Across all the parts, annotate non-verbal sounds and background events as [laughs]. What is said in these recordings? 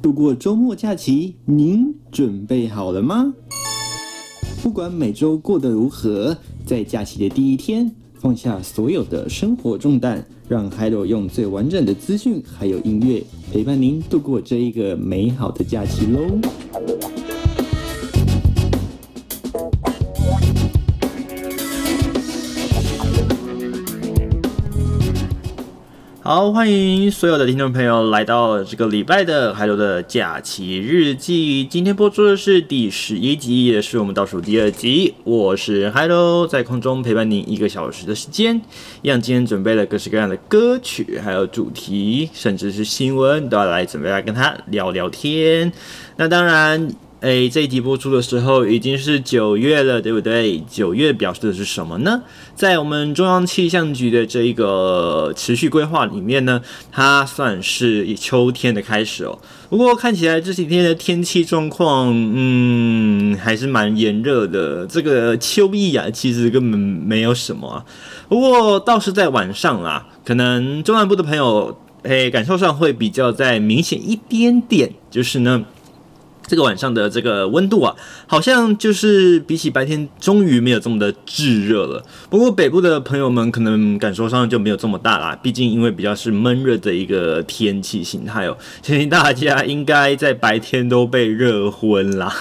度过周末假期，您准备好了吗？不管每周过得如何，在假期的第一天，放下所有的生活重担，让海螺用最完整的资讯还有音乐陪伴您度过这一个美好的假期喽。好，欢迎所有的听众朋友来到这个礼拜的 Hello 的假期日记。今天播出的是第十一集，也是我们倒数第二集。我是 Hello，在空中陪伴您一个小时的时间。样，今天准备了各式各样的歌曲，还有主题，甚至是新闻，都要来准备来跟他聊聊天。那当然。哎，这一集播出的时候已经是九月了，对不对？九月表示的是什么呢？在我们中央气象局的这一个持续规划里面呢，它算是秋天的开始哦。不过看起来这几天的天气状况，嗯，还是蛮炎热的。这个秋意啊，其实根本没有什么。不过倒是在晚上啦，可能中南部的朋友，哎，感受上会比较再明显一点点，就是呢。这个晚上的这个温度啊，好像就是比起白天，终于没有这么的炙热了。不过北部的朋友们可能感受上就没有这么大啦，毕竟因为比较是闷热的一个天气形态哦。相信大家应该在白天都被热昏啦。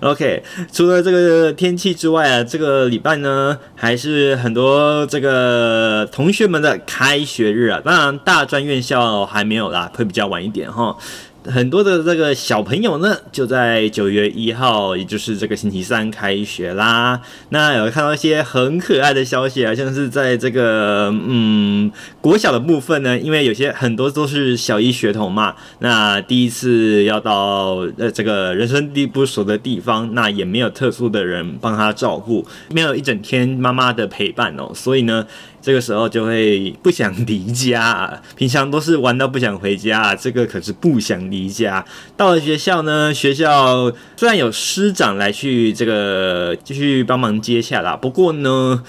OK，除了这个天气之外啊，这个礼拜呢，还是很多这个同学们的开学日啊。当然，大专院校还没有啦，会比较晚一点哈。很多的这个小朋友呢，就在九月一号，也就是这个星期三开学啦。那有看到一些很可爱的消息啊，像是在这个嗯国小的部分呢，因为有些很多都是小一学童嘛，那第一次要到呃这个人生地不熟的地方，那也没有特殊的人帮他照顾，没有一整天妈妈的陪伴哦，所以呢。这个时候就会不想离家啊，[laughs] 平常都是玩到不想回家，这个可是不想离家。到了学校呢，学校虽然有师长来去这个继续帮忙接下啦，不过呢，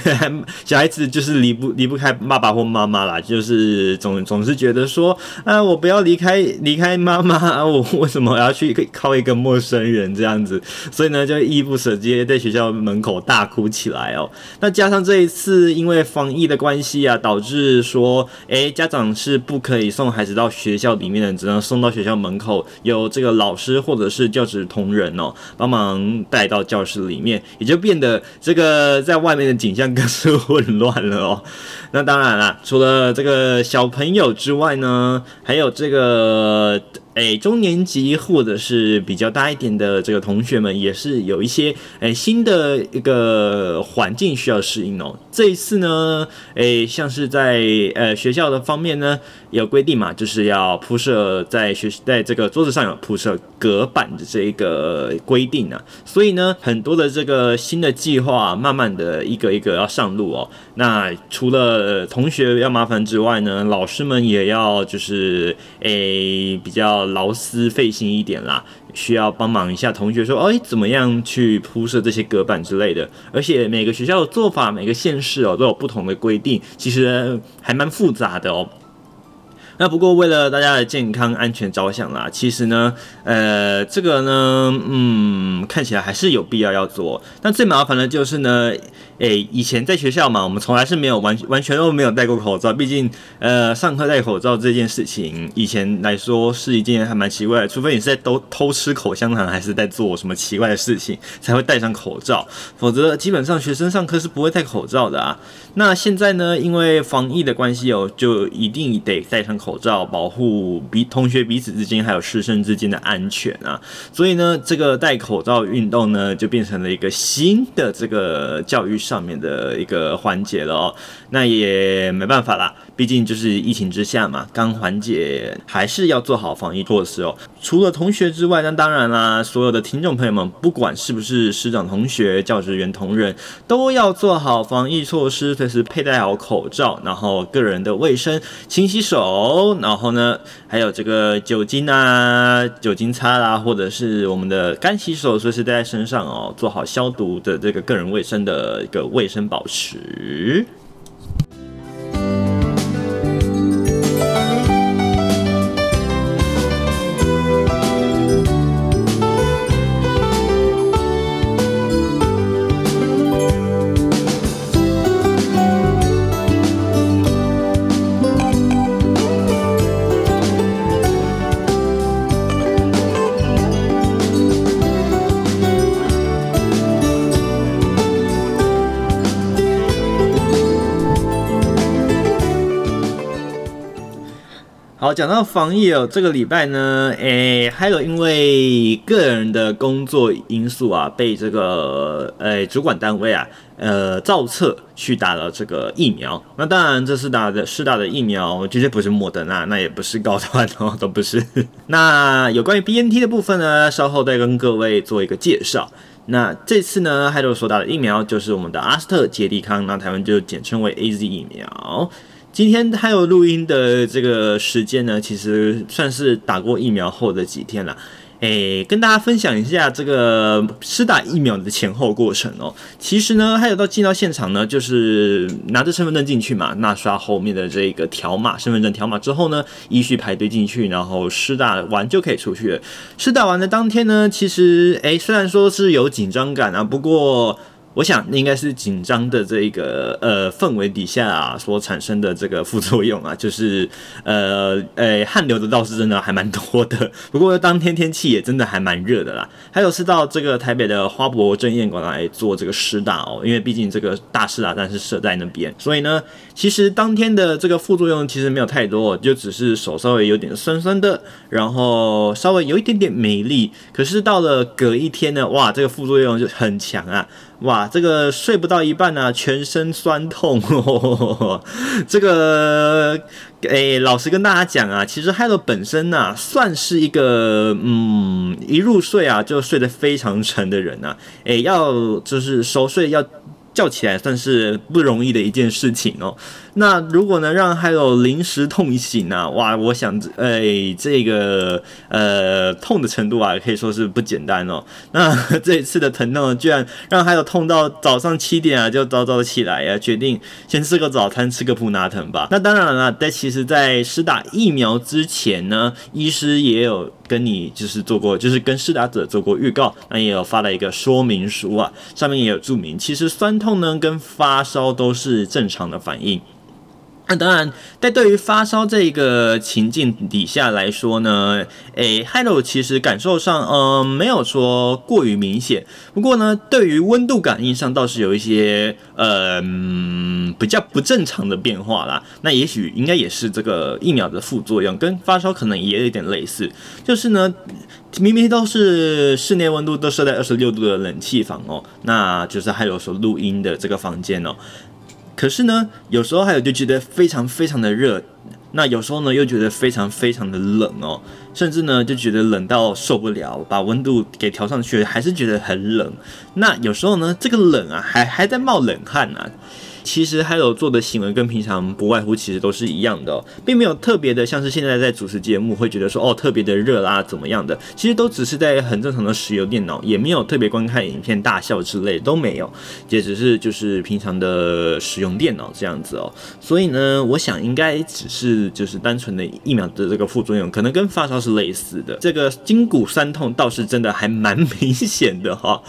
[laughs] 小孩子就是离不离不开爸爸或妈妈啦，就是总总是觉得说，啊，我不要离开离开妈妈，我为什么要去靠一个陌生人这样子？所以呢，就依依不舍，直接在学校门口大哭起来哦。那加上这一次，因为防疫的关系啊，导致说，诶，家长是不可以送孩子到学校里面的，只能送到学校门口，有这个老师或者是教职同仁哦，帮忙带到教室里面，也就变得这个在外面的景象更是混乱了哦。那当然啦，除了这个小朋友之外呢，还有这个。诶，中年级或者是比较大一点的这个同学们，也是有一些诶新的一个环境需要适应哦。这一次呢，诶，像是在呃学校的方面呢，有规定嘛，就是要铺设在学在这个桌子上有铺设隔板的这一个规定啊。所以呢，很多的这个新的计划，慢慢的一个一个要上路哦。那除了呃同学要麻烦之外呢，老师们也要就是诶比较。劳思费心一点啦，需要帮忙一下同学说，哎，怎么样去铺设这些隔板之类的？而且每个学校的做法，每个县市哦都有不同的规定，其实还蛮复杂的哦。那不过为了大家的健康安全着想啦，其实呢，呃，这个呢，嗯，看起来还是有必要要做。但最麻烦的就是呢。诶，以前在学校嘛，我们从来是没有完完全都没有戴过口罩。毕竟，呃，上课戴口罩这件事情，以前来说是一件还蛮奇怪的。除非你是在偷偷吃口香糖，还是在做什么奇怪的事情，才会戴上口罩。否则，基本上学生上课是不会戴口罩的啊。那现在呢，因为防疫的关系哦，就一定得戴上口罩，保护彼同学彼此之间还有师生之间的安全啊。所以呢，这个戴口罩运动呢，就变成了一个新的这个教育上面的一个环节了哦，那也没办法啦，毕竟就是疫情之下嘛，刚缓解，还是要做好防疫措施哦。除了同学之外，那当然啦，所有的听众朋友们，不管是不是师长、同学、教职员、同仁，都要做好防疫措施，随时佩戴好口罩，然后个人的卫生，勤洗手，然后呢，还有这个酒精啊，酒精擦啦，或者是我们的干洗手，随时带在身上哦，做好消毒的这个个人卫生的一。个卫生保持。讲到防疫哦，这个礼拜呢，诶，还有因为个人的工作因素啊，被这个诶主管单位啊，呃，造册去打了这个疫苗。那当然，这次打的是打的疫苗绝对不是莫德纳，那也不是高端哦，都不是。[laughs] 那有关于 BNT 的部分呢，稍后再跟各位做一个介绍。那这次呢，还有所打的疫苗就是我们的阿斯特捷利康，那台湾就简称为 AZ 疫苗。今天还有录音的这个时间呢，其实算是打过疫苗后的几天了。诶，跟大家分享一下这个施打疫苗的前后过程哦。其实呢，还有到进到现场呢，就是拿着身份证进去嘛，那刷后面的这个条码，身份证条码之后呢，依序排队进去，然后施打完就可以出去了。施打完的当天呢，其实诶，虽然说是有紧张感啊，不过。我想应该是紧张的这个呃氛围底下啊所产生的这个副作用啊，就是呃呃汗流的倒是真的还蛮多的。不过当天天气也真的还蛮热的啦。还有是到这个台北的花博正宴馆来做这个施打哦，因为毕竟这个大施打站是设在那边，所以呢，其实当天的这个副作用其实没有太多，就只是手稍微有点酸酸的，然后稍微有一点点没力。可是到了隔一天呢，哇，这个副作用就很强啊。哇，这个睡不到一半呢、全身酸痛。呵 [laughs] 呵这个，诶，老实跟大家讲啊，其实 Hello 本身呢、算是一个，嗯，一入睡啊就睡得非常沉的人呐、啊。诶，要就是熟睡要。叫起来算是不容易的一件事情哦。那如果能让还有临时痛醒啊，哇，我想，哎，这个呃痛的程度啊，可以说是不简单哦。那这一次的疼痛，居然让还有痛到早上七点啊，就早早起来呀、啊，决定先吃个早餐，吃个普拿疼吧。那当然了，但其实，在施打疫苗之前呢，医师也有。跟你就是做过，就是跟施打者做过预告，那也有发了一个说明书啊，上面也有注明，其实酸痛呢跟发烧都是正常的反应。那当然，在对于发烧这个情境底下来说呢，诶，Hello 其实感受上，嗯、呃，没有说过于明显。不过呢，对于温度感应上倒是有一些，呃，比较不正常的变化啦。那也许应该也是这个疫苗的副作用，跟发烧可能也有一点类似。就是呢，明明都是室内温度都设在二十六度的冷气房哦，那就是 Hello 所录音的这个房间哦。可是呢，有时候还有就觉得非常非常的热，那有时候呢又觉得非常非常的冷哦，甚至呢就觉得冷到受不了，把温度给调上去，还是觉得很冷。那有时候呢，这个冷啊还还在冒冷汗啊。其实还有做的行为跟平常不外乎其实都是一样的，并没有特别的，像是现在在主持节目会觉得说哦特别的热啦怎么样的，其实都只是在很正常的使用电脑，也没有特别观看影片大笑之类都没有，也只是就是平常的使用电脑这样子哦。所以呢，我想应该只是就是单纯的疫苗的这个副作用，可能跟发烧是类似的。这个筋骨酸痛倒是真的还蛮明显的哈。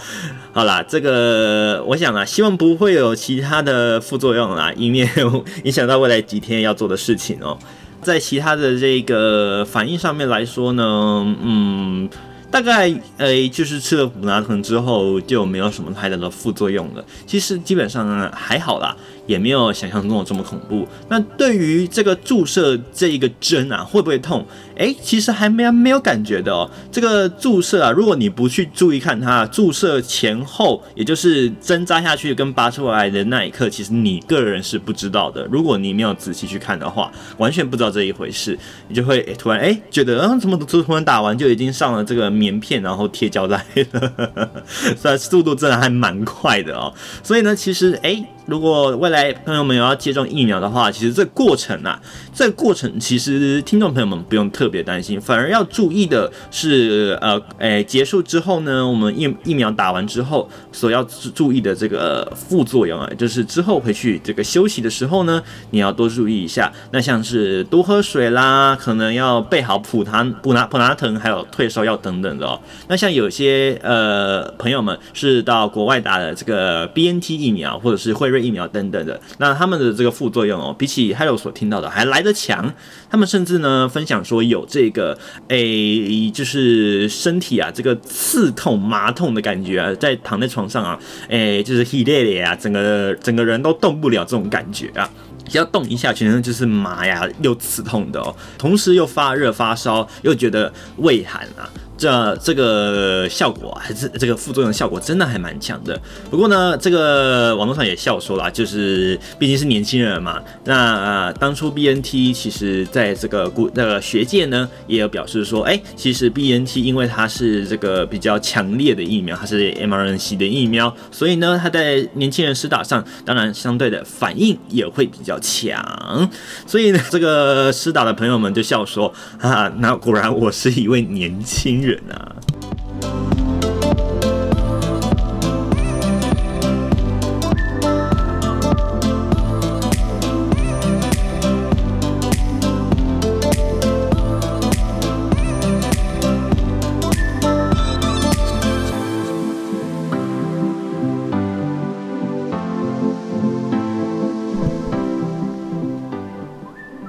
好啦，这个我想啊，希望不会有其他的。副作用啦，以免 [laughs] 影响到未来几天要做的事情哦。在其他的这个反应上面来说呢，嗯，大概诶，就是吃了普拿疼之后就没有什么太大的副作用了。其实基本上还好啦。也没有想象中的这么恐怖。那对于这个注射这一个针啊，会不会痛？诶，其实还没没有感觉的哦。这个注射啊，如果你不去注意看它，注射前后，也就是针扎下去跟拔出来的那一刻，其实你个人是不知道的。如果你没有仔细去看的话，完全不知道这一回事，你就会诶突然诶觉得，嗯，怎么突突然打完就已经上了这个棉片，然后贴胶带了，虽然速度真的还蛮快的哦。所以呢，其实诶。如果未来朋友们有要接种疫苗的话，其实这过程啊，这个过程其实听众朋友们不用特别担心，反而要注意的是，呃，诶，结束之后呢，我们疫疫苗打完之后所要注意的这个副作用啊，就是之后回去这个休息的时候呢，你要多注意一下。那像是多喝水啦，可能要备好普糖普拿普拿疼，还有退烧药等等的哦。那像有些呃朋友们是到国外打的这个 BNT 疫苗，或者是辉瑞。疫苗等等的，那他们的这个副作用哦，比起 Hello 所听到的还来的强。他们甚至呢分享说有这个诶、就是身体啊这个刺痛麻痛的感觉啊，在躺在床上啊，诶、就是 heat 啊，整个整个人都动不了这种感觉啊。只要动一下，全身就是麻呀，又刺痛的哦，同时又发热发烧，又觉得畏寒啊。这这个效果还是这个副作用效果真的还蛮强的。不过呢，这个网络上也笑说啦，就是毕竟是年轻人嘛。那、呃、当初 BNT 其实在这个古那个学界呢，也有表示说，哎，其实 BNT 因为它是这个比较强烈的疫苗，它是 mRNA 的疫苗，所以呢，它在年轻人施打上，当然相对的反应也会比较强。所以呢，这个施打的朋友们就笑说，啊，那果然我是一位年轻人。啊。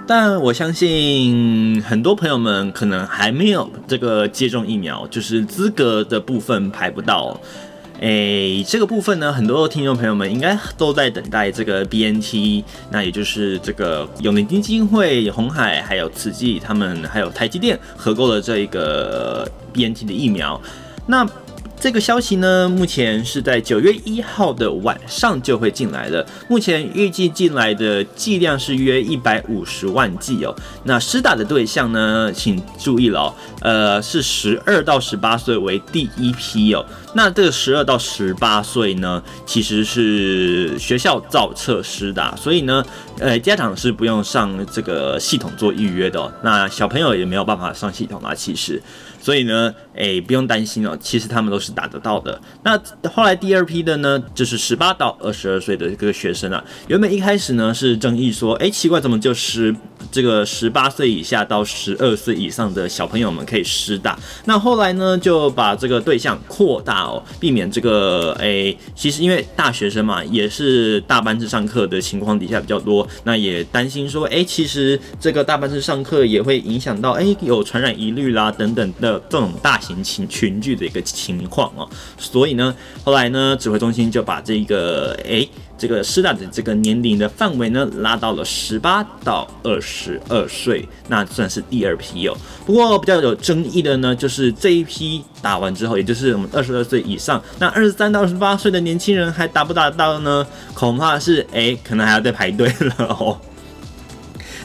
但我相信很多朋友们可能还没有这个接种疫苗，就是资格的部分排不到。诶，这个部分呢，很多听众朋友们应该都在等待这个 BNT，那也就是这个永龄基金会、红海还有慈济他们还有台积电合购的这一个 BNT 的疫苗，那。这个消息呢，目前是在九月一号的晚上就会进来了。目前预计进来的剂量是约一百五十万剂哦。那施打的对象呢，请注意了哦，呃，是十二到十八岁为第一批哦。那这个十二到十八岁呢，其实是学校造册施打，所以呢，呃，家长是不用上这个系统做预约的哦。那小朋友也没有办法上系统啊，其实。所以呢，诶，不用担心哦，其实他们都是打得到的。那后来第二批的呢，就是十八到二十二岁的这个学生啊，原本一开始呢是争议说，诶，奇怪，怎么就十这个十八岁以下到十二岁以上的小朋友们可以施打？那后来呢就把这个对象扩大哦，避免这个诶，其实因为大学生嘛，也是大班制上课的情况底下比较多，那也担心说，诶，其实这个大班制上课也会影响到，诶，有传染疑虑啦等等的。这种大型群群聚的一个情况哦，所以呢，后来呢，指挥中心就把这个诶，这个施打的这个年龄的范围呢，拉到了十八到二十二岁，那算是第二批哦。不过比较有争议的呢，就是这一批打完之后，也就是我们二十二岁以上，那二十三到二十八岁的年轻人还打不打到呢？恐怕是诶，可能还要再排队了哦。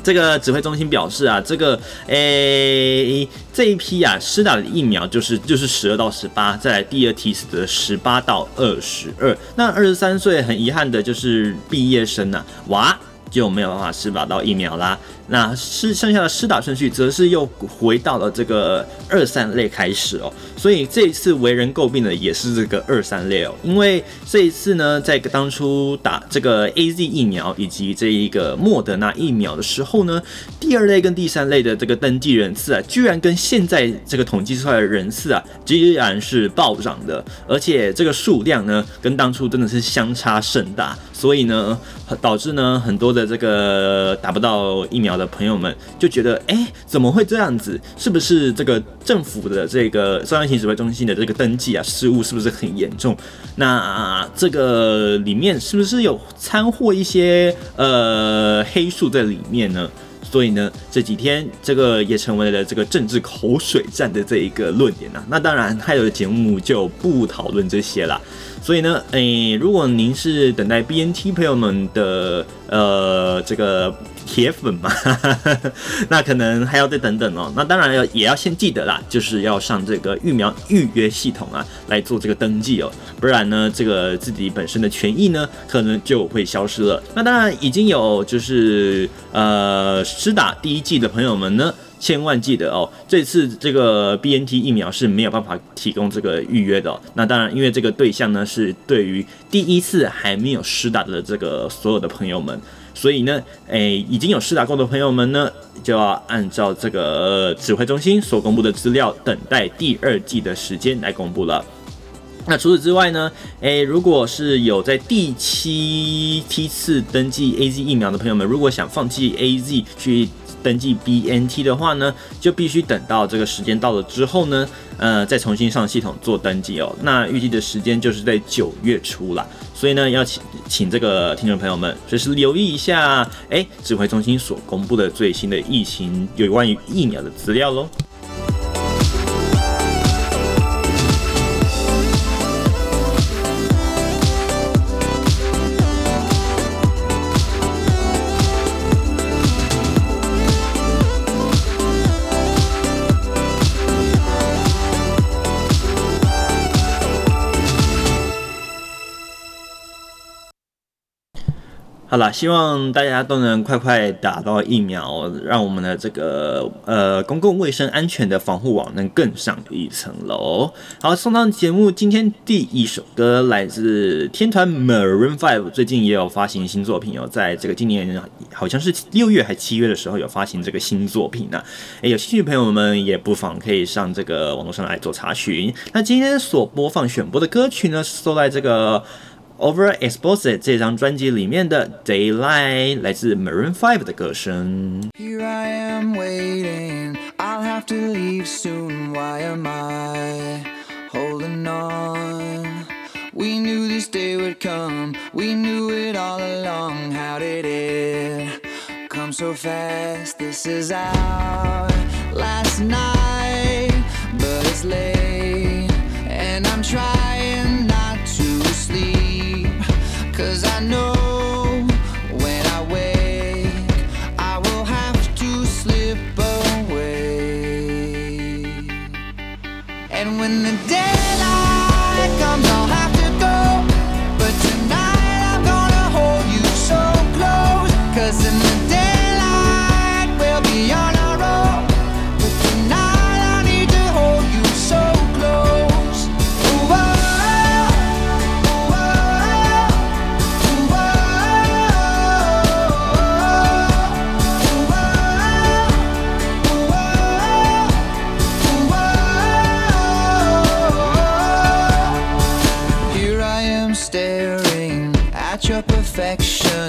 这个指挥中心表示啊，这个诶这一批啊施打的疫苗就是就是十二到十八，再来第二批是的十八到二十二，那二十三岁很遗憾的就是毕业生啊，哇就没有办法施打到疫苗啦。那是剩下的施打顺序，则是又回到了这个二三类开始哦。所以这一次为人诟病的也是这个二三类哦。因为这一次呢，在当初打这个 AZ 疫苗以及这一个莫德纳疫苗的时候呢，第二类跟第三类的这个登记人次啊，居然跟现在这个统计出来的人次啊，居然是暴涨的，而且这个数量呢，跟当初真的是相差甚大。所以呢，导致呢很多的这个打不到疫苗的的朋友们就觉得，哎，怎么会这样子？是不是这个政府的这个中央疫情指挥中心的这个登记啊失误是不是很严重？那这个里面是不是有掺和一些呃黑数在里面呢？所以呢，这几天这个也成为了这个政治口水战的这一个论点啊。那当然，还有的节目就不讨论这些了。所以呢，诶，如果您是等待 BNT 朋友们的呃这个铁粉嘛，[laughs] 那可能还要再等等哦。那当然要也要先记得啦，就是要上这个疫苗预约系统啊来做这个登记哦，不然呢，这个自己本身的权益呢可能就会消失了。那当然已经有就是呃施打第一剂的朋友们呢。千万记得哦，这次这个 BNT 疫苗是没有办法提供这个预约的。那当然，因为这个对象呢是对于第一次还没有施打的这个所有的朋友们，所以呢，诶，已经有施打过的朋友们呢，就要按照这个指挥中心所公布的资料，等待第二季的时间来公布了。那除此之外呢？诶，如果是有在第七梯次登记 AZ 疫苗的朋友们，如果想放弃 AZ 去登记 BNT 的话呢，就必须等到这个时间到了之后呢，呃，再重新上系统做登记哦。那预计的时间就是在九月初啦，所以呢，要请请这个听众朋友们随时留意一下，诶，指挥中心所公布的最新的疫情有关于疫苗的资料喽。好了，希望大家都能快快打到疫苗，让我们的这个呃公共卫生安全的防护网能更上一层楼。好，送上节目今天第一首歌来自天团 Maroon Five，最近也有发行新作品哦，在这个今年好像是六月还七月的时候有发行这个新作品呢、啊。诶，有兴趣的朋友们也不妨可以上这个网络上来做查询。那今天所播放选播的歌曲呢，是收在这个。Overexposed 这张专辑里面的 Daylight 来自 Maroon 5的歌声。Here I am waiting, I'll have to leave soon. Why am I holding on? We knew this day would come, we knew it all along. How did it come so fast? This is our last night, but it's late, Cause I know when I wake, I will have to slip away. And when the perfection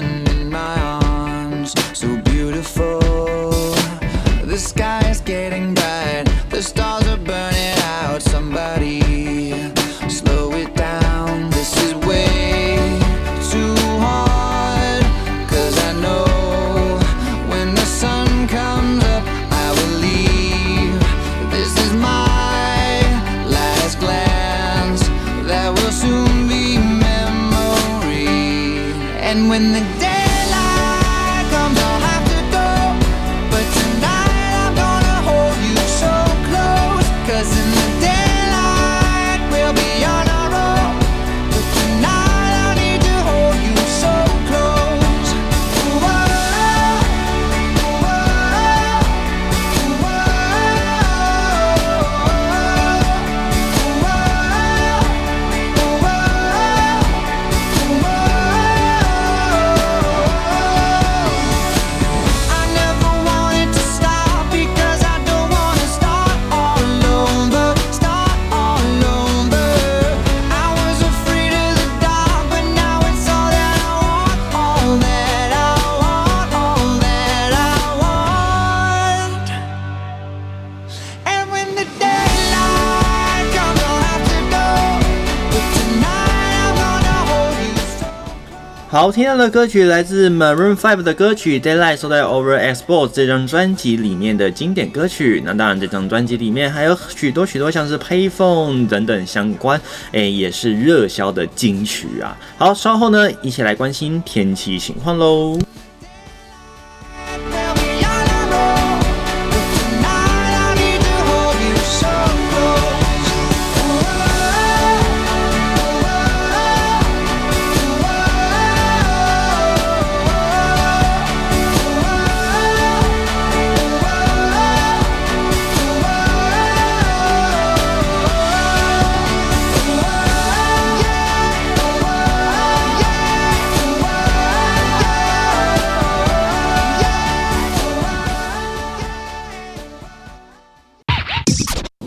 听到的歌曲来自 Maroon Five 的歌曲《Daylight》，收在《Over Export》这张专辑里面的经典歌曲。那当然，这张专辑里面还有许多许多像是 Payphone 等等相关，哎，也是热销的金曲啊。好，稍后呢，一起来关心天气情况喽。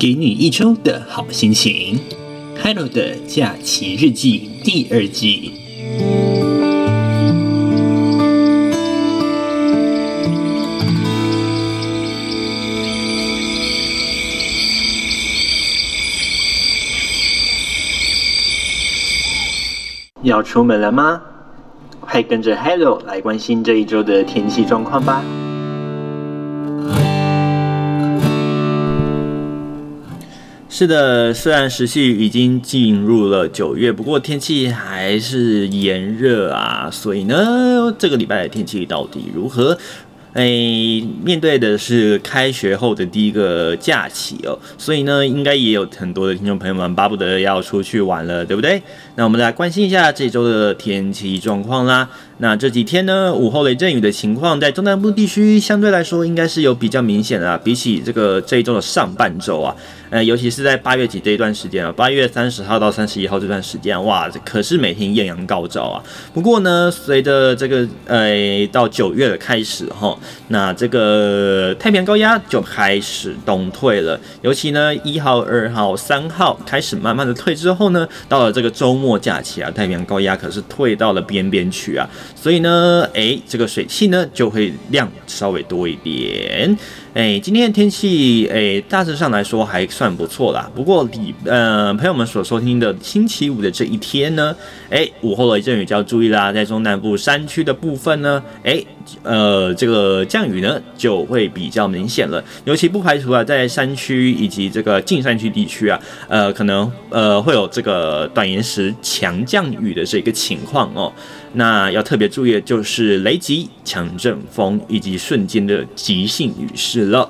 给你一周的好心情。Hello 的假期日记第二季。要出门了吗？快跟着 Hello 来关心这一周的天气状况吧。是的，虽然时序已经进入了九月，不过天气还是炎热啊。所以呢，这个礼拜的天气到底如何？哎，面对的是开学后的第一个假期哦，所以呢，应该也有很多的听众朋友们巴不得要出去玩了，对不对？那我们来关心一下这周的天气状况啦。那这几天呢，午后雷阵雨的情况在中南部地区相对来说应该是有比较明显的啊，比起这个这一周的上半周啊。呃，尤其是在八月底这一段时间啊，八月三十号到三十一号这段时间，哇，这可是每天艳阳高照啊。不过呢，随着这个呃到九月的开始哈，那这个太平洋高压就开始东退了。尤其呢，一号、二号、三号开始慢慢的退之后呢，到了这个周末末假期啊，太平洋高压可是退到了边边去啊。所以呢，哎，这个水汽呢就会量稍微多一点。哎，今天的天气，哎，大致上来说还算不错啦。不过，你呃，朋友们所收听的星期五的这一天呢，哎，午后雷阵雨就要注意啦，在中南部山区的部分呢，哎，呃，这个降雨呢就会比较明显了。尤其不排除啊，在山区以及这个近山区地区啊，呃，可能呃会有这个短延时强降雨的这个情况哦。那要特别注意的就是雷击、强阵风以及瞬间的急性雨势了。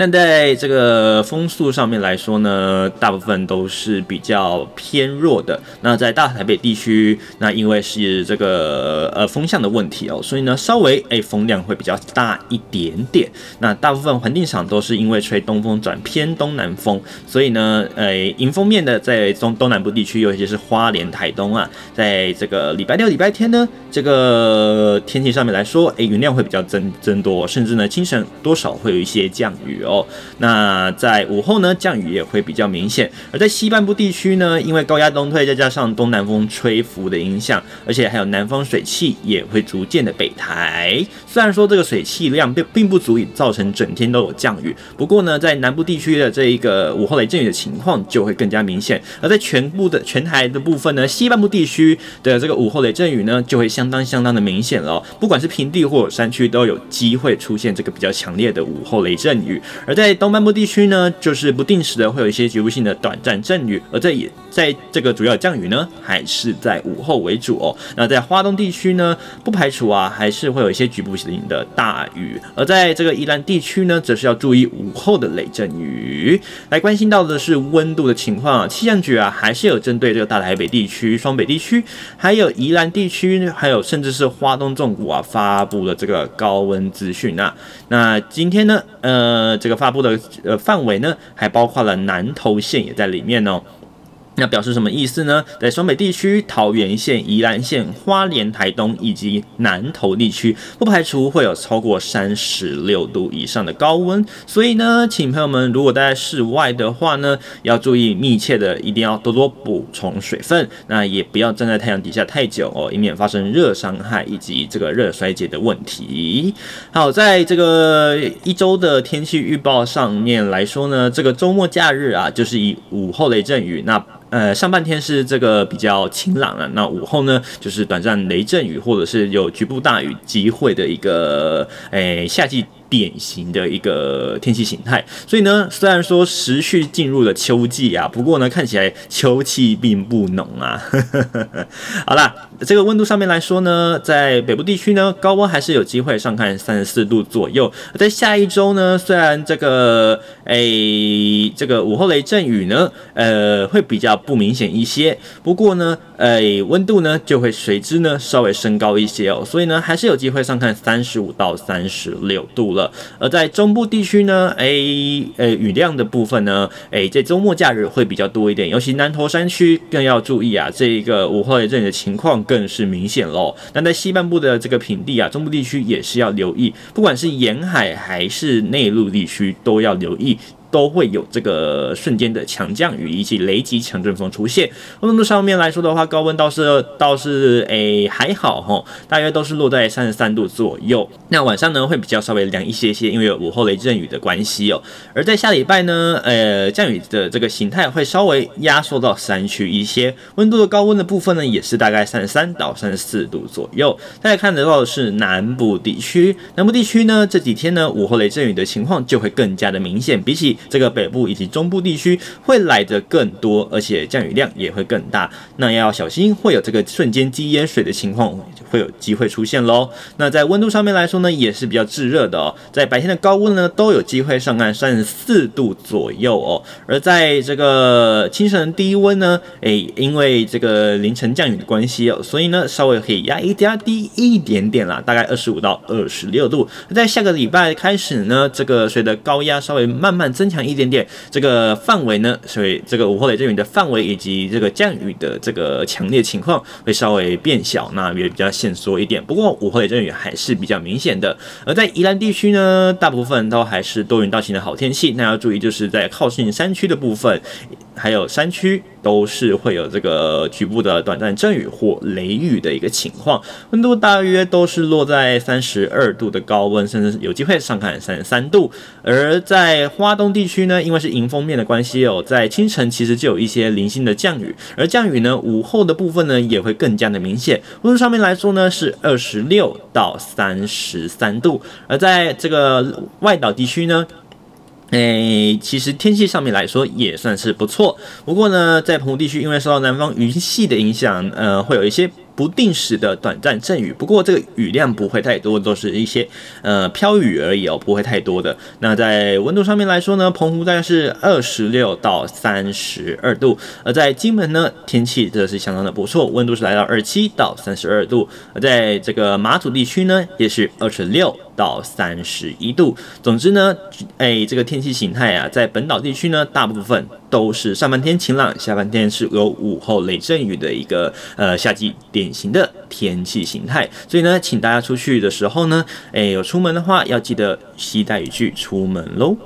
那在这个风速上面来说呢，大部分都是比较偏弱的。那在大台北地区，那因为是这个呃风向的问题哦，所以呢稍微诶风量会比较大一点点。那大部分环境场都是因为吹东风转偏东南风，所以呢，呃迎风面的在中东南部地区，尤其是花莲、台东啊，在这个礼拜六、礼拜天呢，这个天气上面来说，诶云量会比较增增多，甚至呢清晨多少会有一些降雨。哦，哦那在午后呢，降雨也会比较明显。而在西半部地区呢，因为高压东退，再加上东南风吹拂的影响，而且还有南方水汽也会逐渐的北抬。虽然说这个水汽量并并不足以造成整天都有降雨，不过呢，在南部地区的这一个午后雷阵雨的情况就会更加明显。而在全部的全台的部分呢，西半部地区的这个午后雷阵雨呢，就会相当相当的明显了。不管是平地或者山区，都有机会出现这个比较强烈的午后雷阵雨。而在东半部地区呢，就是不定时的会有一些局部性的短暂阵雨，而这也在这个主要降雨呢，还是在午后为主哦。那在花东地区呢，不排除啊，还是会有一些局部性的大雨。而在这个宜兰地区呢，则是要注意午后的雷阵雨。来关心到的是温度的情况，气象局啊，还是有针对这个大台北地区、双北地区，还有宜兰地区，还有甚至是花东纵谷啊，发布了这个高温资讯啊。那今天呢，呃，这个发布的呃范围呢，还包括了南投县也在里面哦。那表示什么意思呢？在双北地区、桃园县、宜兰县、花莲、台东以及南投地区，不排除会有超过三十六度以上的高温。所以呢，请朋友们如果待在室外的话呢，要注意密切的，一定要多多补充水分。那也不要站在太阳底下太久哦，以免发生热伤害以及这个热衰竭的问题。好，在这个一周的天气预报上面来说呢，这个周末假日啊，就是以午后雷阵雨那。呃，上半天是这个比较晴朗了，那午后呢，就是短暂雷阵雨或者是有局部大雨机会的一个，诶，夏季。典型的一个天气形态，所以呢，虽然说时序进入了秋季啊，不过呢，看起来秋气并不浓啊。[laughs] 好啦，这个温度上面来说呢，在北部地区呢，高温还是有机会上看三十四度左右。在下一周呢，虽然这个诶，这个午后雷阵雨呢，呃，会比较不明显一些，不过呢，诶，温度呢就会随之呢稍微升高一些哦，所以呢，还是有机会上看三十五到三十六度。而在中部地区呢，诶、欸，诶，雨量的部分呢，诶、欸，在周末假日会比较多一点，尤其南投山区更要注意啊，这一个午后雷阵雨的情况更是明显喽。那在西半部的这个平地啊，中部地区也是要留意，不管是沿海还是内陆地区都要留意。都会有这个瞬间的强降雨以及雷击强阵风出现。温度上面来说的话，高温倒是倒是诶还好哈，大约都是落在三十三度左右。那晚上呢会比较稍微凉一些些，因为有午后雷阵雨的关系哦。而在下礼拜呢，呃，降雨的这个形态会稍微压缩到山区一些，温度的高温的部分呢也是大概三十三到三十四度左右。大家看得到的是南部地区，南部地区呢这几天呢午后雷阵雨的情况就会更加的明显，比起这个北部以及中部地区会来得更多，而且降雨量也会更大。那要小心会有这个瞬间积淹水的情况，会有机会出现喽。那在温度上面来说呢，也是比较炙热的哦。在白天的高温呢，都有机会上岸三十四度左右哦。而在这个清晨低温呢，诶，因为这个凌晨降雨的关系哦，所以呢稍微可以压一压低一点点啦，大概二十五到二十六度。在下个礼拜开始呢，这个随着高压稍微慢慢增强一点点，这个范围呢，所以这个午后雷阵雨的范围以及这个降雨的这个强烈情况会稍微变小，那也比较限缩一点。不过午后雷阵雨还是比较明显的。而在宜兰地区呢，大部分都还是多云到晴的好天气。那要注意，就是在靠近山区的部分，还有山区。都是会有这个局部的短暂阵雨或雷雨的一个情况，温度大约都是落在三十二度的高温，甚至有机会上看三十三度。而在花东地区呢，因为是迎风面的关系哦，在清晨其实就有一些零星的降雨，而降雨呢，午后的部分呢也会更加的明显。温度上面来说呢，是二十六到三十三度，而在这个外岛地区呢。诶，其实天气上面来说也算是不错。不过呢，在澎湖地区，因为受到南方云系的影响，呃，会有一些。不定时的短暂阵雨，不过这个雨量不会太多，都是一些呃飘雨而已哦，不会太多的。那在温度上面来说呢，澎湖大概是二十六到三十二度，而在金门呢，天气则是相当的不错，温度是来到二七到三十二度。而在这个马祖地区呢，也是二十六到三十一度。总之呢，哎，这个天气形态啊，在本岛地区呢，大部分。都是上半天晴朗，下半天是有午后雷阵雨的一个呃夏季典型的天气形态，所以呢，请大家出去的时候呢，哎，有出门的话要记得携带雨具出门喽。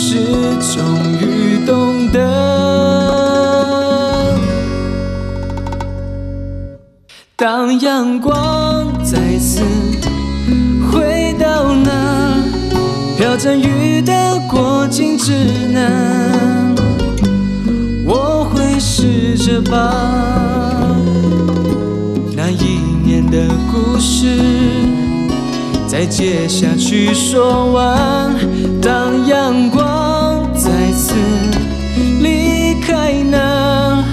是终于懂得，当阳光再次回到那飘着雨的过境之南，我会试着把那一年。的故事再接下去说完。当阳光再次离开那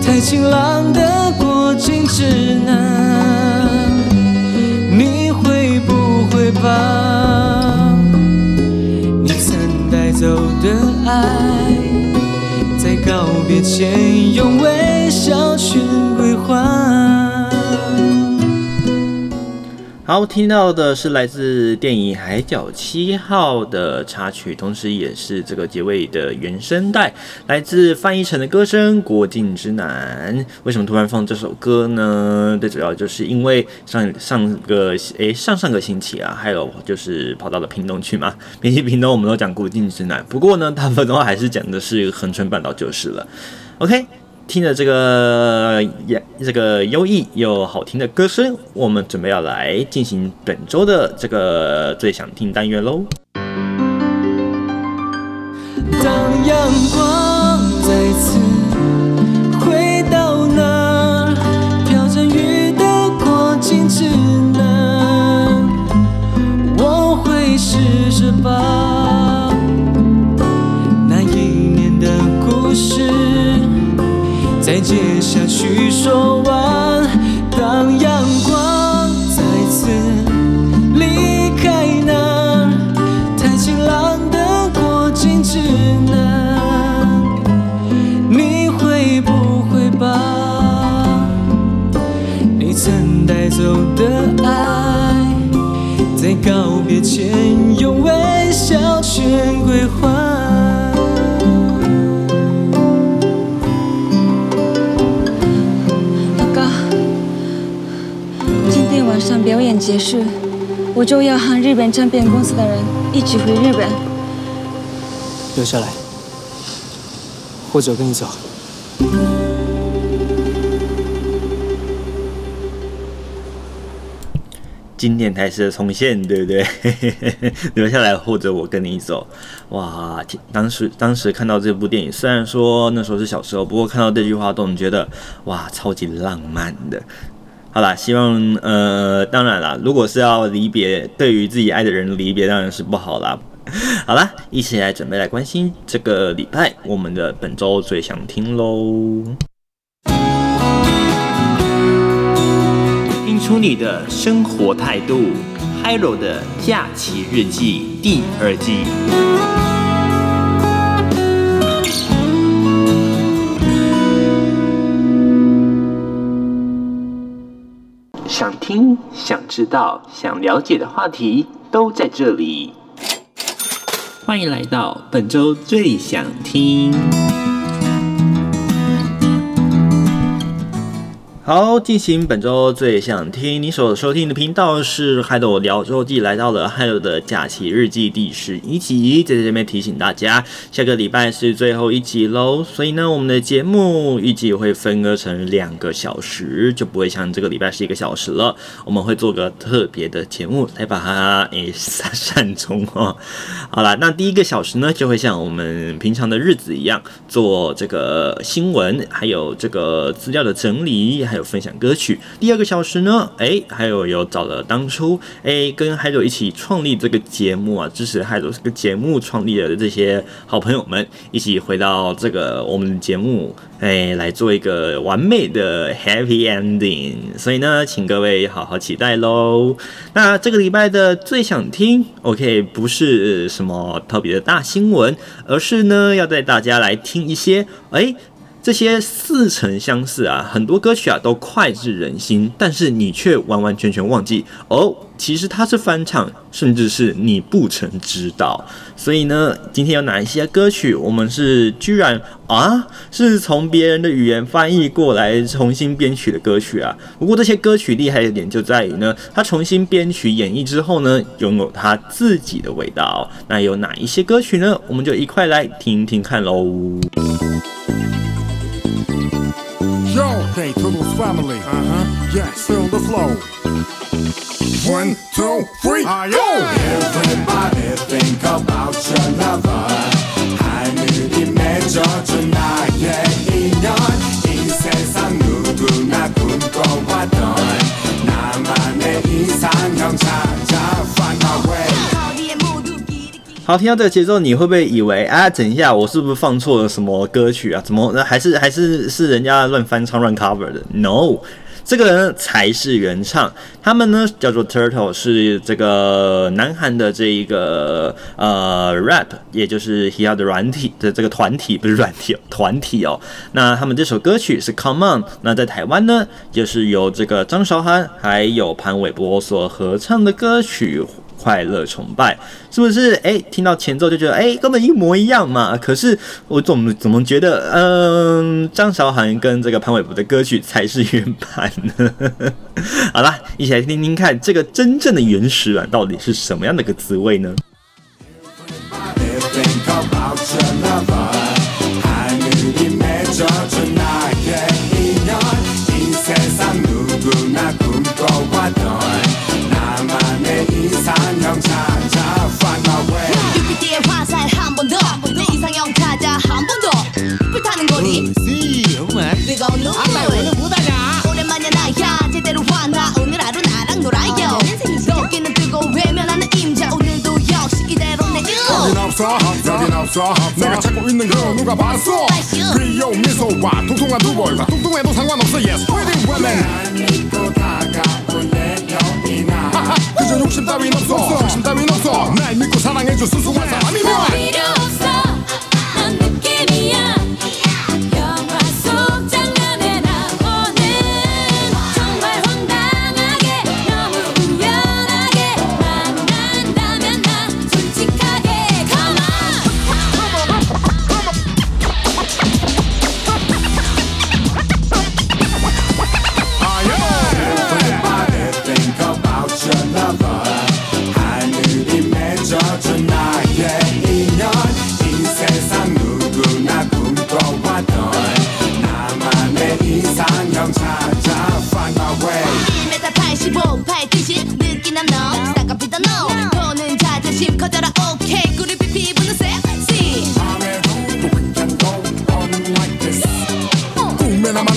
太晴朗的过境之南，你会不会把你曾带走的爱，在告别前，用微笑去归还。好，听到的是来自电影《海角七号》的插曲，同时也是这个结尾的原声带，来自范逸臣的歌声《国境之南》。为什么突然放这首歌呢？最主要就是因为上上个诶上上个星期啊，还有就是跑到了屏东去嘛。每期屏东我们都讲国境之南，不过呢，大部分的话还是讲的是恒春半岛就是了。OK。听着这个呀，这个优异又好听的歌声，我们准备要来进行本周的这个最想听单元喽。当阳光再次回到那飘着雨的国境之南，我会试着把下去说完，演结束，我就要和日本唱片公司的人一起回日本。留下来，或者跟你走。经典台词的重现，对不对？[laughs] 留下来，或者我跟你走。哇，当时当时看到这部电影，虽然说那时候是小时候，不过看到这句话都能觉得哇，超级浪漫的。好啦，希望呃，当然啦，如果是要离别，对于自己爱的人离别，当然是不好啦。好啦，一起来准备来关心这个礼拜我们的本周最想听喽。听出你的生活态度，Hiro 的假期日记第二季。听、想知道、想了解的话题都在这里。欢迎来到本周最想听。好，进行本周最想听。你所收听的频道是 Hiro 聊周记，来到了 Hiro 的假期日记第十一集。在这边提醒大家，下个礼拜是最后一集喽。所以呢，我们的节目预计会分割成两个小时，就不会像这个礼拜是一个小时了。我们会做个特别的节目来把它诶散善终哦。好了，那第一个小时呢，就会像我们平常的日子一样，做这个新闻，还有这个资料的整理。还还有分享歌曲，第二个小时呢，哎，还有有找了当初哎跟海斗一起创立这个节目啊，支持海斗这个节目创立的这些好朋友们，一起回到这个我们的节目，哎，来做一个完美的 Happy Ending。所以呢，请各位好好期待喽。那这个礼拜的最想听，OK，不是什么特别的大新闻，而是呢要带大家来听一些哎。这些似曾相识啊，很多歌曲啊都脍炙人心，但是你却完完全全忘记哦，其实它是翻唱，甚至是你不曾知道。所以呢，今天有哪一些歌曲，我们是居然啊，是从别人的语言翻译过来重新编曲的歌曲啊？不过这些歌曲厉害的点就在于呢，它重新编曲演绎之后呢，拥有它自己的味道。那有哪一些歌曲呢？我们就一块来听听看喽。Day, Toodles family. Uh-huh. Yeah, still the flow. One, two, three, ah, go! Everybody think about your lover. Hani imece tonight, yeah, inyon. İnse sanuduna kun. 好，听到这个节奏，你会不会以为啊？等一下，我是不是放错了什么歌曲啊？怎么那还是还是是人家乱翻唱乱 cover 的？No，这个呢才是原唱。他们呢叫做 Turtle，是这个南韩的这一个呃 rap，也就是 HIYA 的软体的这个团体，不是软体，团体哦。那他们这首歌曲是 Come On，那在台湾呢，就是由这个张韶涵还有潘玮柏所合唱的歌曲。快乐崇拜是不是？哎，听到前奏就觉得哎，根本一模一样嘛。可是我总怎么觉得，嗯、张韶涵跟这个潘玮柏的歌曲才是原版呢？[laughs] 好啦，一起来听听看这个真正的原始版到底是什么样的一个滋味呢？ 없어 여긴 없어 내가 찾고 있는 거 누가 봤어? 귀여운 미소와 통통한 두골과 뚱뚱해도 상관없어 yes. Pretty women. 그저 욕심 따윈 없어. 욕심 따윈 없어. 날 믿고 사랑해줘 순수한 사람이면.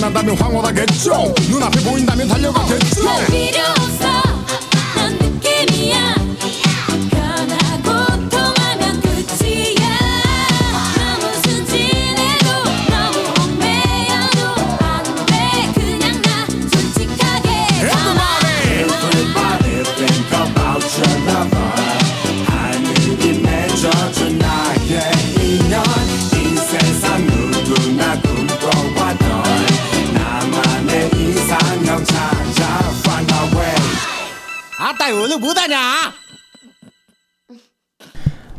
만난다면 황홀하겠죠? 눈앞에 보인다면 달려가겠죠? 네.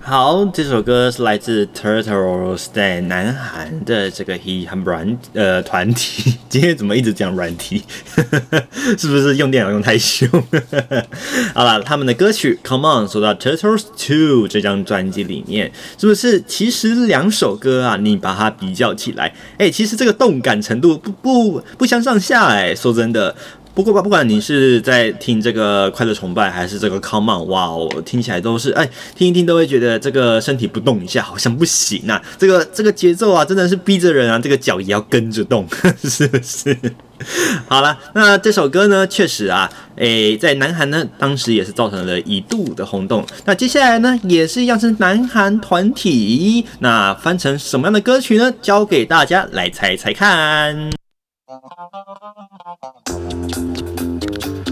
好，这首歌是来自 Turtles 在南韩的这个 He 和软呃团体。[laughs] 今天怎么一直讲软体？[laughs] 是不是用电脑用太凶？[laughs] 好了，他们的歌曲 Come On 说到 Turtles Two 这张专辑里面，是不是其实两首歌啊，你把它比较起来，哎、其实这个动感程度不不不相上下哎、欸，说真的。不过吧，不管你是在听这个快乐崇拜，还是这个 Come On，哇，哦听起来都是哎，听一听都会觉得这个身体不动一下好像不行啊。这个这个节奏啊，真的是逼着人啊，这个脚也要跟着动，[laughs] 是不是？好了，那这首歌呢，确实啊，诶，在南韩呢，当时也是造成了一度的轰动。那接下来呢，也是一样是南韩团体，那翻成什么样的歌曲呢？交给大家来猜猜看。Thank you.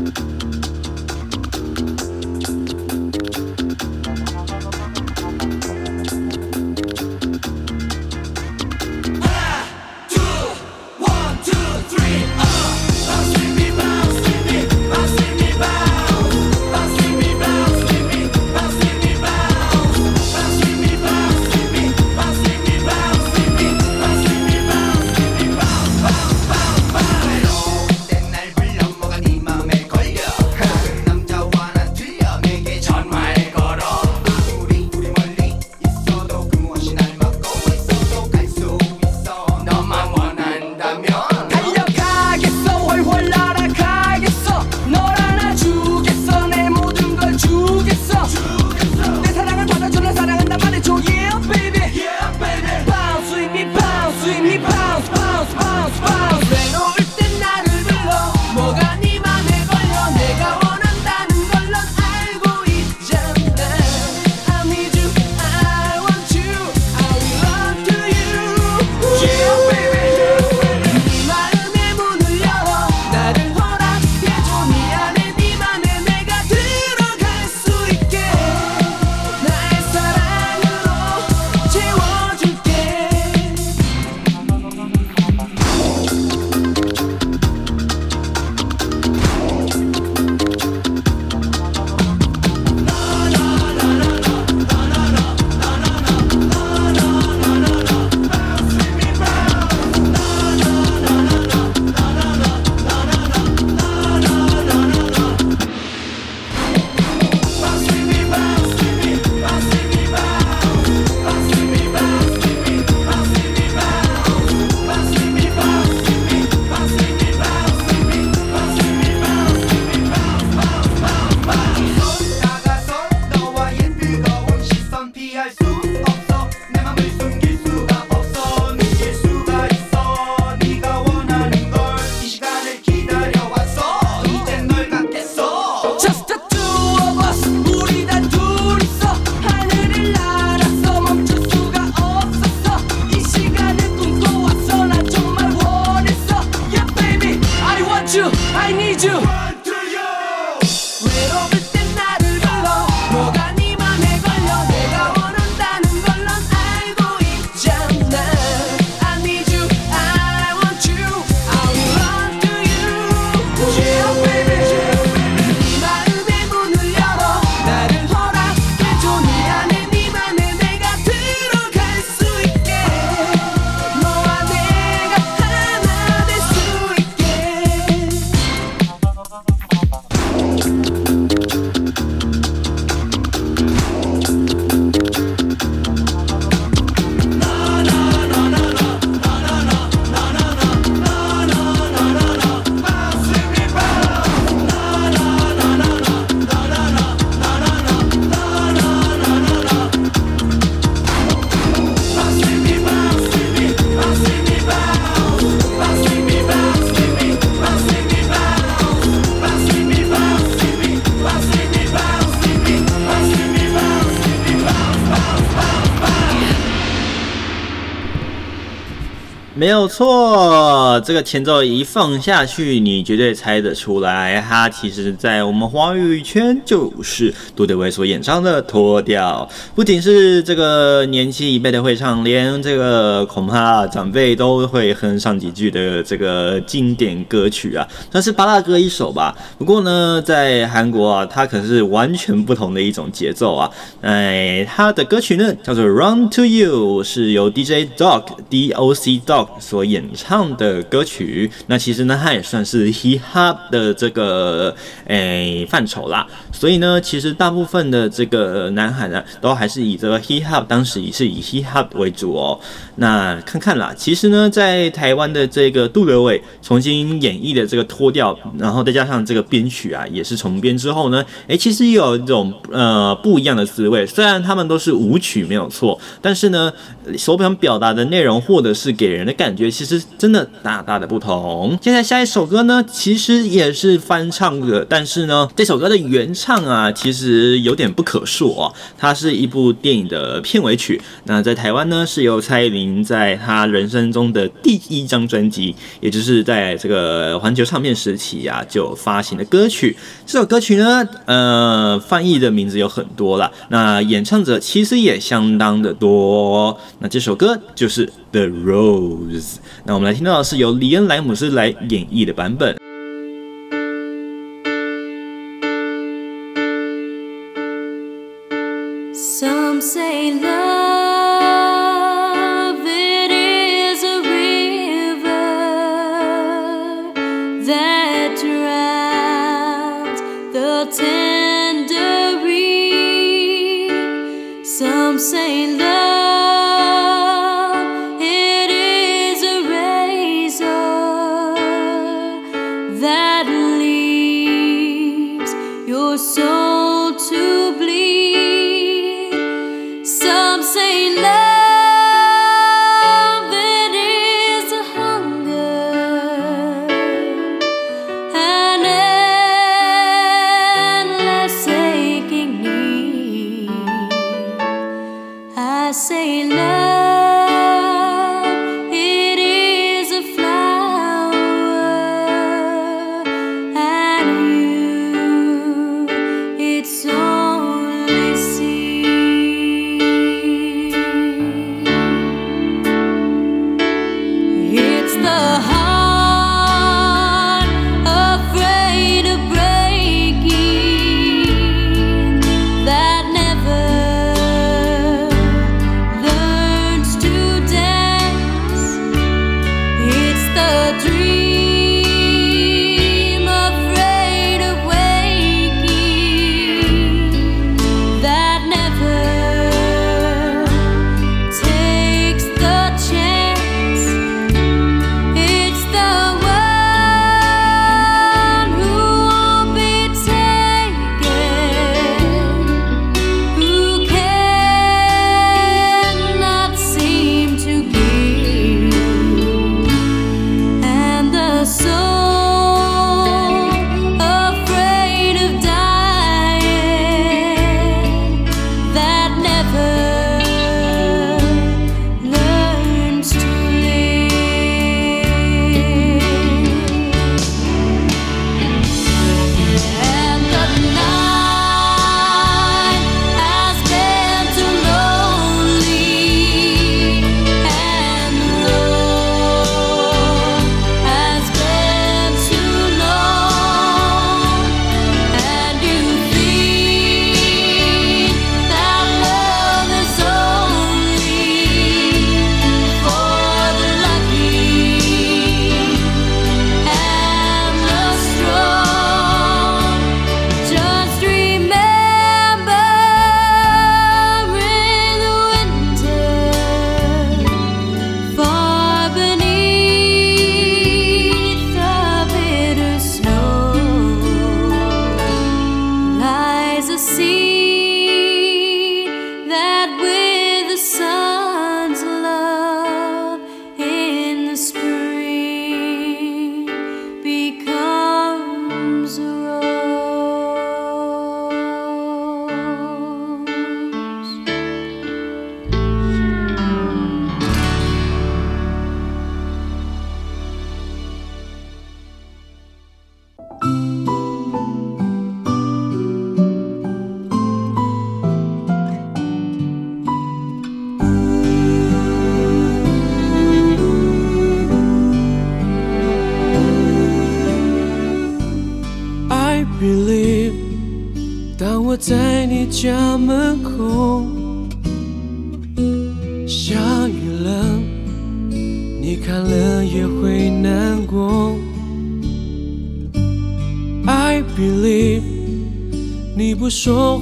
错这个前奏一放下去，你绝对猜得出来，它其实在我们华语圈就是杜德伟所演唱的《脱掉》。不仅是这个年轻一辈的会唱，连这个恐怕长辈都会哼上几句的这个经典歌曲啊，算是八大歌一首吧。不过呢，在韩国啊，它可是完全不同的一种节奏啊。哎，它的歌曲呢叫做《Run to You》，是由 DJ Dog D O C Dog。所演唱的歌曲，那其实呢，它也算是 hip hop 的这个诶范畴啦。所以呢，其实大部分的这个南韩呢，都还是以这个 hip hop，当时也是以 hip hop 为主哦。那看看啦，其实呢，在台湾的这个杜德伟重新演绎的这个脱掉，然后再加上这个编曲啊，也是重编之后呢，诶，其实有一种呃不一样的滋味。虽然他们都是舞曲没有错，但是呢，所想表达的内容或者是给人的感觉，其实真的打大的不同。现在下一首歌呢，其实也是翻唱的，但是呢，这首歌的原唱啊，其实有点不可说哦。它是一部电影的片尾曲。那在台湾呢，是由蔡依林在她人生中的第一张专辑，也就是在这个环球唱片时期啊，就发行的歌曲。这首歌曲呢，呃，翻译的名字有很多了。那演唱者其实也相当的多。那这首歌就是《The Rose》。那我们来听到的是由李恩莱姆斯来演绎的版本。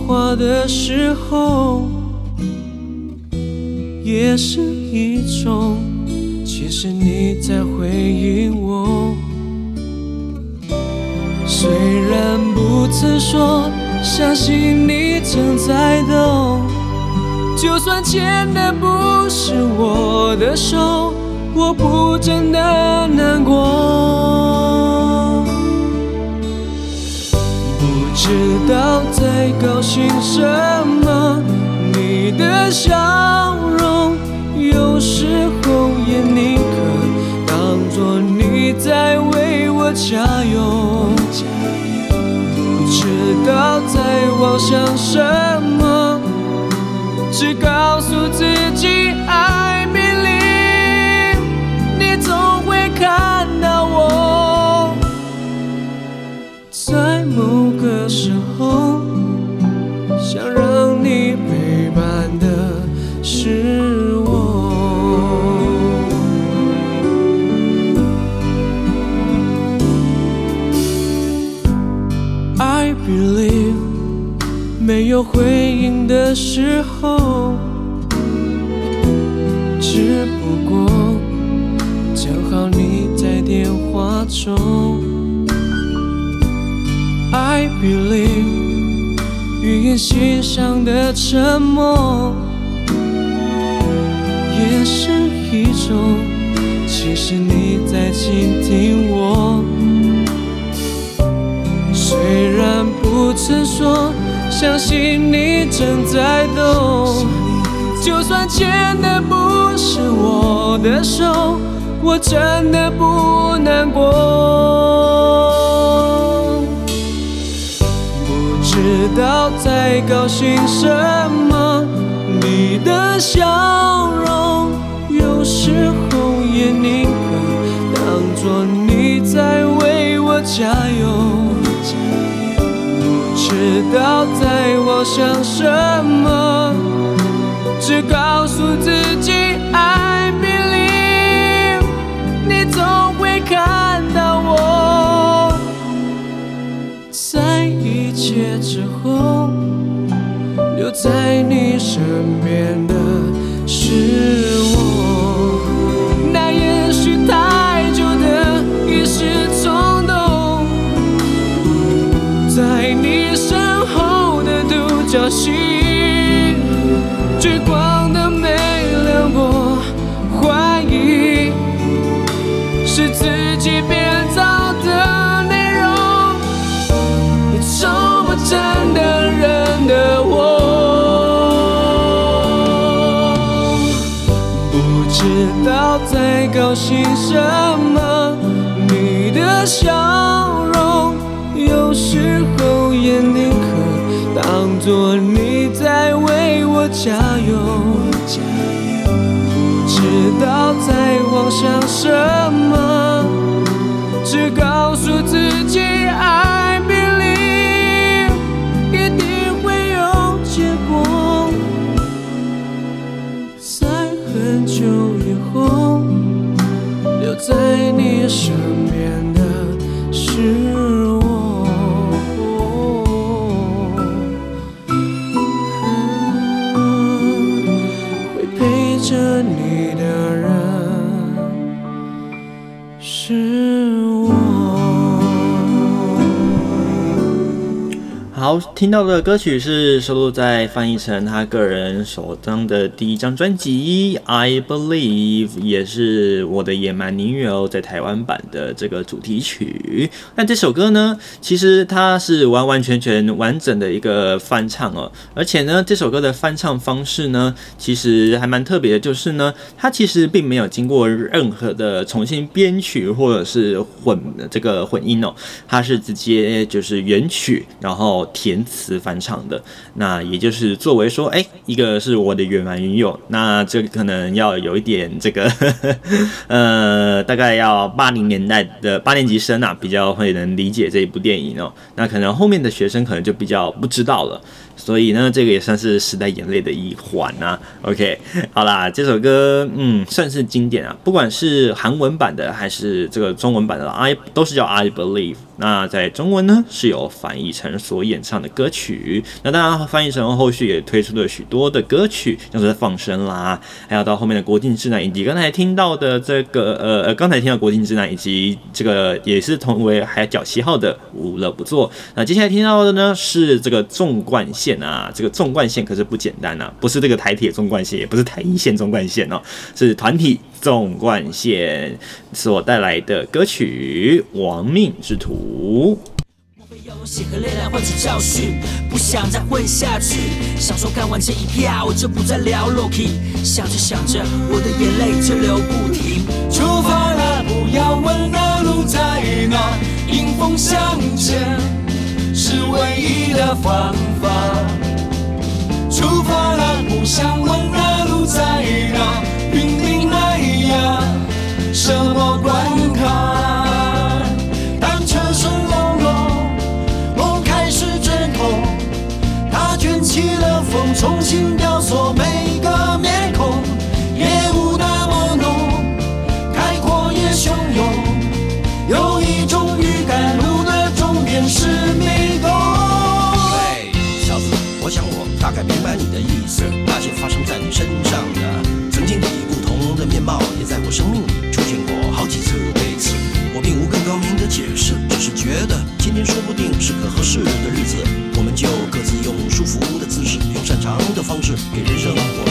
话的时候，也是一种，其实你在回应我。虽然不曾说，相信你正在懂。就算牵的不笑容有时候也宁可当作你在为我加油。不知道在妄想什么，只告诉自己的时候，只不过正好你在电话中。I believe，语言欣赏的沉默，也是一种，其实你在倾听我。虽然不曾说，相信你正在懂。就算牵的不是我的手，我真的不难过。不知道在高兴什么，你的笑容有时候也宁可当作你在为我加油。知道在我想什么，只告诉自己 I believe，你总会看到我。在一切之后，留在你身边你身后的独角戏，聚光灯没亮我，怀疑是自己编造的内容。你从不真的认得我，不知道在高兴什么，你的笑容有时候也宁可当作你在为我加油。不知道在妄想什么，听到的歌曲是收录在翻译成他个人首张的第一张专辑《I Believe》，也是我的野蛮女友在台湾版的这个主题曲。那这首歌呢，其实它是完完全全完整的一个翻唱哦，而且呢，这首歌的翻唱方式呢，其实还蛮特别的，就是呢，它其实并没有经过任何的重新编曲或者是混这个混音哦，它是直接就是原曲，然后。填词翻唱的，那也就是作为说，哎、一个是我的野蛮女友，那这可能要有一点这个，呵 [laughs] 呵呃，大概要八零年代的八年级生啊，比较会能理解这一部电影哦。那可能后面的学生可能就比较不知道了。所以呢，这个也算是时代眼泪的一环呐。OK，好啦，这首歌嗯算是经典啊，不管是韩文版的还是这个中文版的，I 都是叫 I Believe。那在中文呢是由翻译成所演唱的歌曲。那当然翻译成后续也推出了许多的歌曲，像是放生啦，还有到后面的国境之南，以及刚才听到的这个呃呃刚才听到国境之南，以及这个也是同为海角七号的无乐不作。那接下来听到的呢是这个纵贯线。啊，这个纵贯线可是不简单啊，不是这个台铁纵贯线，也不是台一线纵贯线哦，是团体纵贯线所带来的歌曲《亡命之徒》。游戏和恋爱换取教训，不想再混下去，想说干完这一票我就不再聊 Loki，想着想着我的眼泪就流不停。出发了，不要问那路在哪，迎风向前。是唯一的方法。出发了，不想问那路在哪，拼命爱呀，什么关重新雕塑每个面孔。夜雾那么浓，开阔也汹涌，有一种预感，路的终点是迷宫。喂，小子，我想我。大概明白你的意思，那些发生在你身上的，曾经以不同的面貌，也在我生命里出现过好几次。对此，我并无更高明的解释，只是觉得今天说不定是个合适的日子，我们就各自用舒服的姿势，用擅长的方式，给人生活，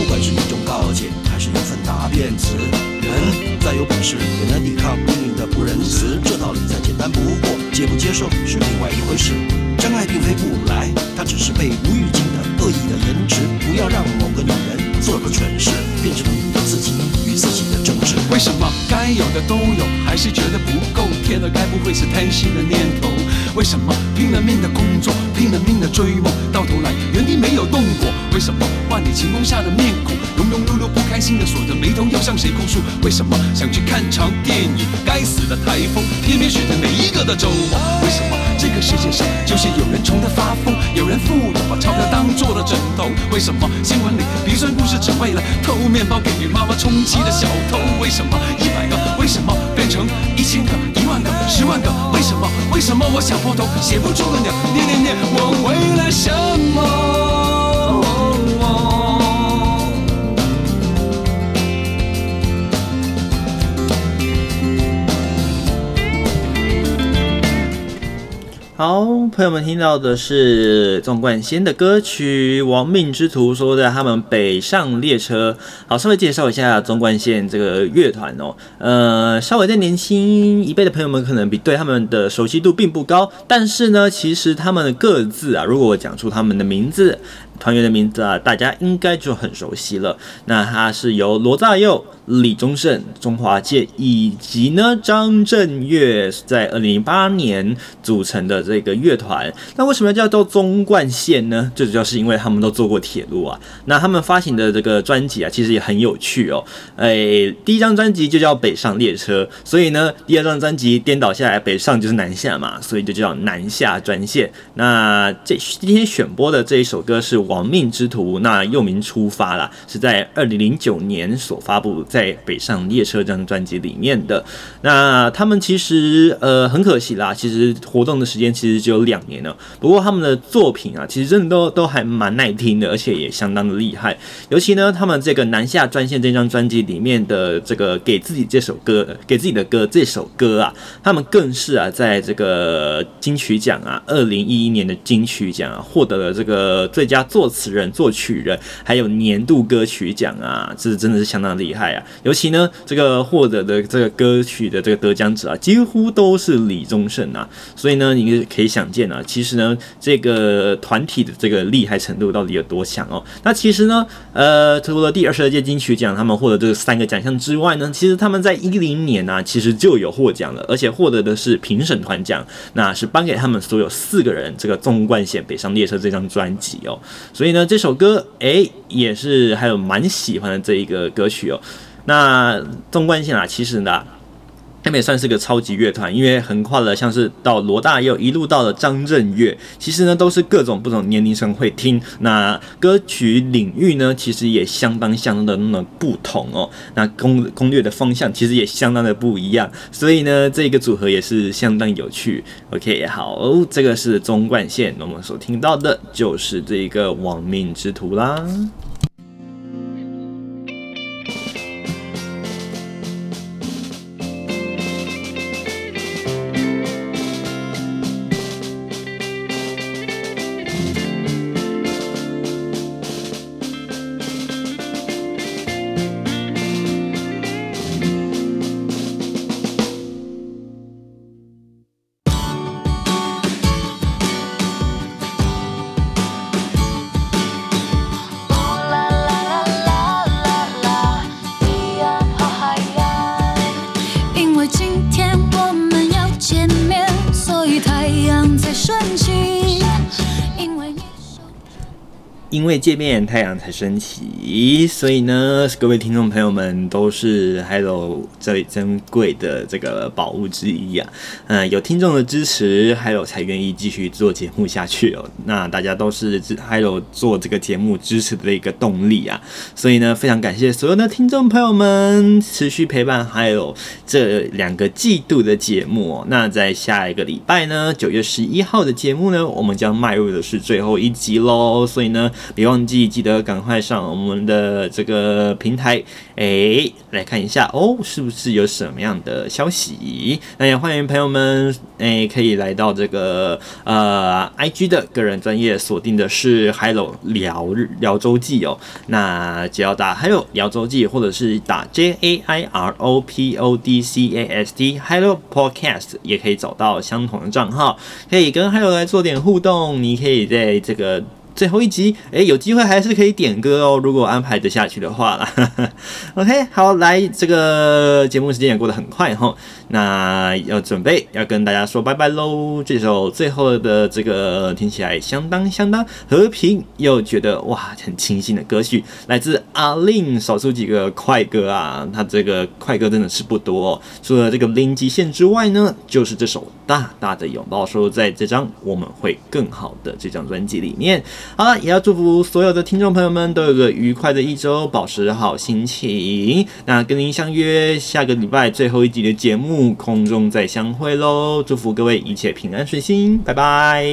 不管是一种告诫，还是一份答辩词。人再有本事，也难抵抗命运的不仁慈，这道理再简单不过，接不接受是另外一回事。真爱并非不来，它只是被无预警的恶意的延迟。不要让某个女人做个蠢事，变成了自己与自己的争执。为什么该有的都有，还是觉得不够？天哪，该不会是贪心的念头？为什么拼了命的工作，拼了命的追梦，到头来原地没有动过？为什么万里晴空下的面孔，庸碌碌不开心的锁着眉头，要向谁控诉？为什么？想去看场电影，该死的台风偏偏选在每一个的周末？为什么？这个世界上就是有人穷得发疯，有人富有把钞票当做了枕头？为什么？新闻里鼻酸故事只为了偷面包给妈妈充饥的小偷？为什么？一百个为什么？变成一千个、一万个、十万个？为什么？为什么？我想破头写不出个鸟？念念念，我为了什么？好，朋友们听到的是纵贯线的歌曲《亡命之徒》，说的他们北上列车。好，稍微介绍一下纵贯线这个乐团哦。呃，稍微在年轻一辈的朋友们可能比对他们的熟悉度并不高，但是呢，其实他们的各自啊，如果我讲出他们的名字。团员的名字啊，大家应该就很熟悉了。那他是由罗大佑、李宗盛、钟华健以及呢张震岳在二零零八年组成的这个乐团。那为什么要叫做纵贯线呢？最主要是因为他们都坐过铁路啊。那他们发行的这个专辑啊，其实也很有趣哦。哎，第一张专辑就叫《北上列车》，所以呢，第二张专辑颠倒下来，北上就是南下嘛，所以就叫南下专线。那这今天选播的这一首歌是。亡命之徒》，那又名《出发》啦，是在二零零九年所发布在《在北上列车》这张专辑里面的。那他们其实呃很可惜啦，其实活动的时间其实只有两年了。不过他们的作品啊，其实真的都都还蛮耐听的，而且也相当的厉害。尤其呢，他们这个南下专线这张专辑里面的这个给自己这首歌，给自己的歌这首歌啊，他们更是啊，在这个金曲奖啊，二零一一年的金曲奖啊，获得了这个最佳作词人、作曲人，还有年度歌曲奖啊，这真的是相当厉害啊！尤其呢，这个获得的这个歌曲的这个得奖者啊，几乎都是李宗盛啊，所以呢，你可以想见啊，其实呢，这个团体的这个厉害程度到底有多强哦？那其实呢，呃，除了第二十二届金曲奖他们获得这三个奖项之外呢，其实他们在一零年啊，其实就有获奖了，而且获得的是评审团奖，那是颁给他们所有四个人这个纵贯线北上列车这张专辑哦。所以呢，这首歌哎，也是还有蛮喜欢的这一个歌曲哦。那纵贯线啊，其实呢。他们也算是个超级乐团，因为横跨了像是到罗大佑一路到了张震岳，其实呢都是各种不同年龄层会听。那歌曲领域呢，其实也相当相当的那么不同哦。那攻攻略的方向其实也相当的不一样，所以呢这一个组合也是相当有趣。OK，好，这个是中冠线，我们所听到的就是这一个亡命之徒啦。因为见面，太阳才升起，所以呢，各位听众朋友们都是 Hello 最珍贵的这个宝物之一啊。嗯，有听众的支持，Hello 才愿意继续做节目下去哦。那大家都是 Hello 做这个节目支持的一个动力啊。所以呢，非常感谢所有的听众朋友们持续陪伴 Hello 这两个季度的节目哦。那在下一个礼拜呢，九月十一号的节目呢，我们将迈入的是最后一集喽。所以呢。别忘记，记得赶快上我们的这个平台，哎，来看一下哦，是不是有什么样的消息？那也欢迎朋友们，哎，可以来到这个呃，IG 的个人专业锁定的是 Hello 聊聊周记哦。那只要打 Hello 聊周记，或者是打 J A I R O P O D C A S T Hello Podcast，也可以找到相同的账号，可以跟 Hello 来做点互动。你可以在这个。最后一集，哎，有机会还是可以点歌哦，如果安排得下去的话啦。[laughs] OK，好，来，这个节目时间也过得很快哈。那要准备要跟大家说拜拜喽。这首最后的这个听起来相当相当和平又觉得哇很清新的歌曲，来自阿令，少数几个快歌啊，他这个快歌真的是不多哦。除了这个零极限之外呢，就是这首大大的拥抱，收在这张我们会更好的这张专辑里面。好了，也要祝福所有的听众朋友们都有个愉快的一周，保持好心情。那跟您相约下个礼拜最后一集的节目，空中再相会喽！祝福各位一切平安顺心，拜拜。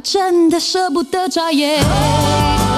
真的舍不得眨眼。